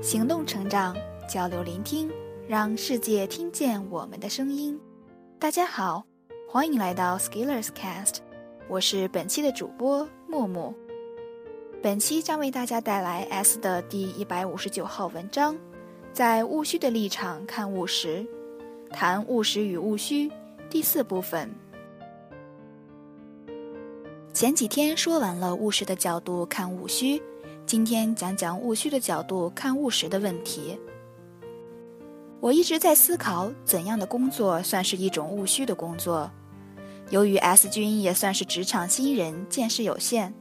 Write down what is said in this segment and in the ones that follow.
行动成长，交流聆听，让世界听见我们的声音。大家好，欢迎来到 Skillers Cast，我是本期的主播默默。本期将为大家带来 S 的第一百五十九号文章，在务虚的立场看务实，谈务实与务虚第四部分。前几天说完了务实的角度看务虚。今天讲讲务虚的角度看务实的问题。我一直在思考，怎样的工作算是一种务虚的工作？由于 S 君也算是职场新人，见识有限，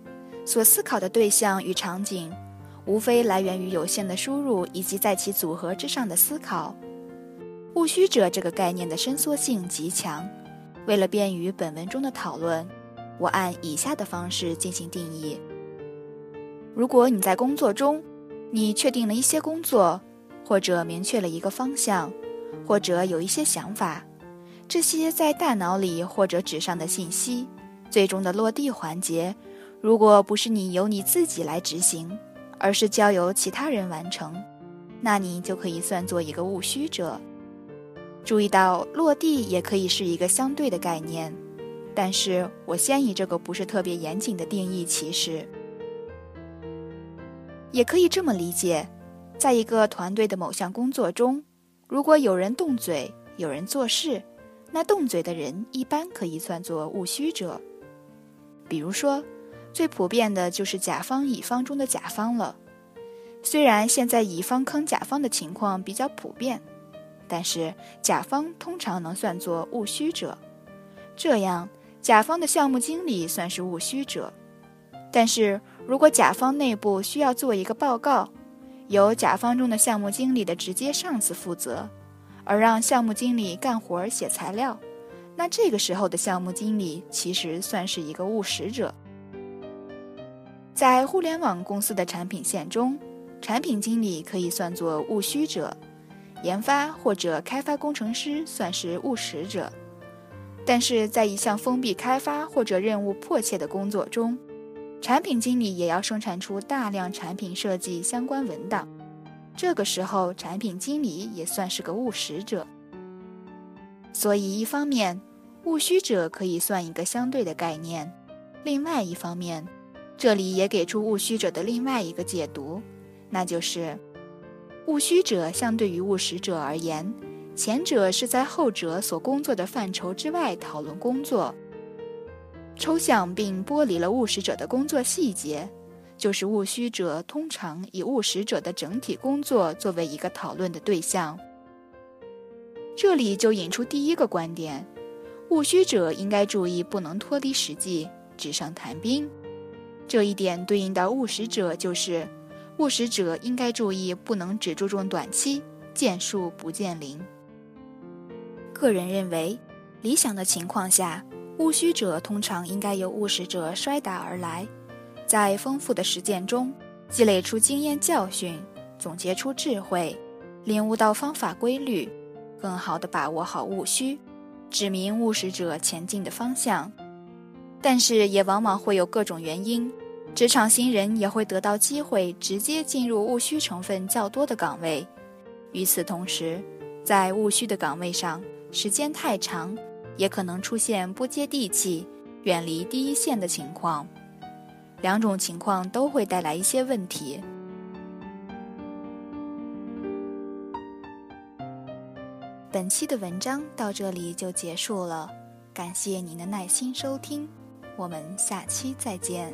所思考的对象与场景，无非来源于有限的输入以及在其组合之上的思考。务虚者这个概念的伸缩性极强，为了便于本文中的讨论，我按以下的方式进行定义。如果你在工作中，你确定了一些工作，或者明确了一个方向，或者有一些想法，这些在大脑里或者纸上的信息，最终的落地环节，如果不是你由你自己来执行，而是交由其他人完成，那你就可以算作一个务虚者。注意到落地也可以是一个相对的概念，但是我先以这个不是特别严谨的定义起始。也可以这么理解，在一个团队的某项工作中，如果有人动嘴，有人做事，那动嘴的人一般可以算作务虚者。比如说，最普遍的就是甲方乙方中的甲方了。虽然现在乙方坑甲方的情况比较普遍，但是甲方通常能算作务虚者。这样，甲方的项目经理算是务虚者，但是。如果甲方内部需要做一个报告，由甲方中的项目经理的直接上司负责，而让项目经理干活写材料，那这个时候的项目经理其实算是一个务实者。在互联网公司的产品线中，产品经理可以算作务虚者，研发或者开发工程师算是务实者，但是在一项封闭开发或者任务迫切的工作中。产品经理也要生产出大量产品设计相关文档，这个时候产品经理也算是个务实者。所以，一方面，务虚者可以算一个相对的概念；另外一方面，这里也给出务虚者的另外一个解读，那就是，务虚者相对于务实者而言，前者是在后者所工作的范畴之外讨论工作。抽象并剥离了务实者的工作细节，就是务虚者通常以务实者的整体工作作为一个讨论的对象。这里就引出第一个观点：务虚者应该注意不能脱离实际，纸上谈兵。这一点对应到务实者，就是务实者应该注意不能只注重短期，见树不见林。个人认为，理想的情况下。务虚者通常应该由务实者摔打而来，在丰富的实践中积累出经验教训，总结出智慧，领悟到方法规律，更好地把握好务虚，指明务实者前进的方向。但是也往往会有各种原因，职场新人也会得到机会直接进入务虚成分较多的岗位。与此同时，在务虚的岗位上时间太长。也可能出现不接地气、远离第一线的情况，两种情况都会带来一些问题。本期的文章到这里就结束了，感谢您的耐心收听，我们下期再见。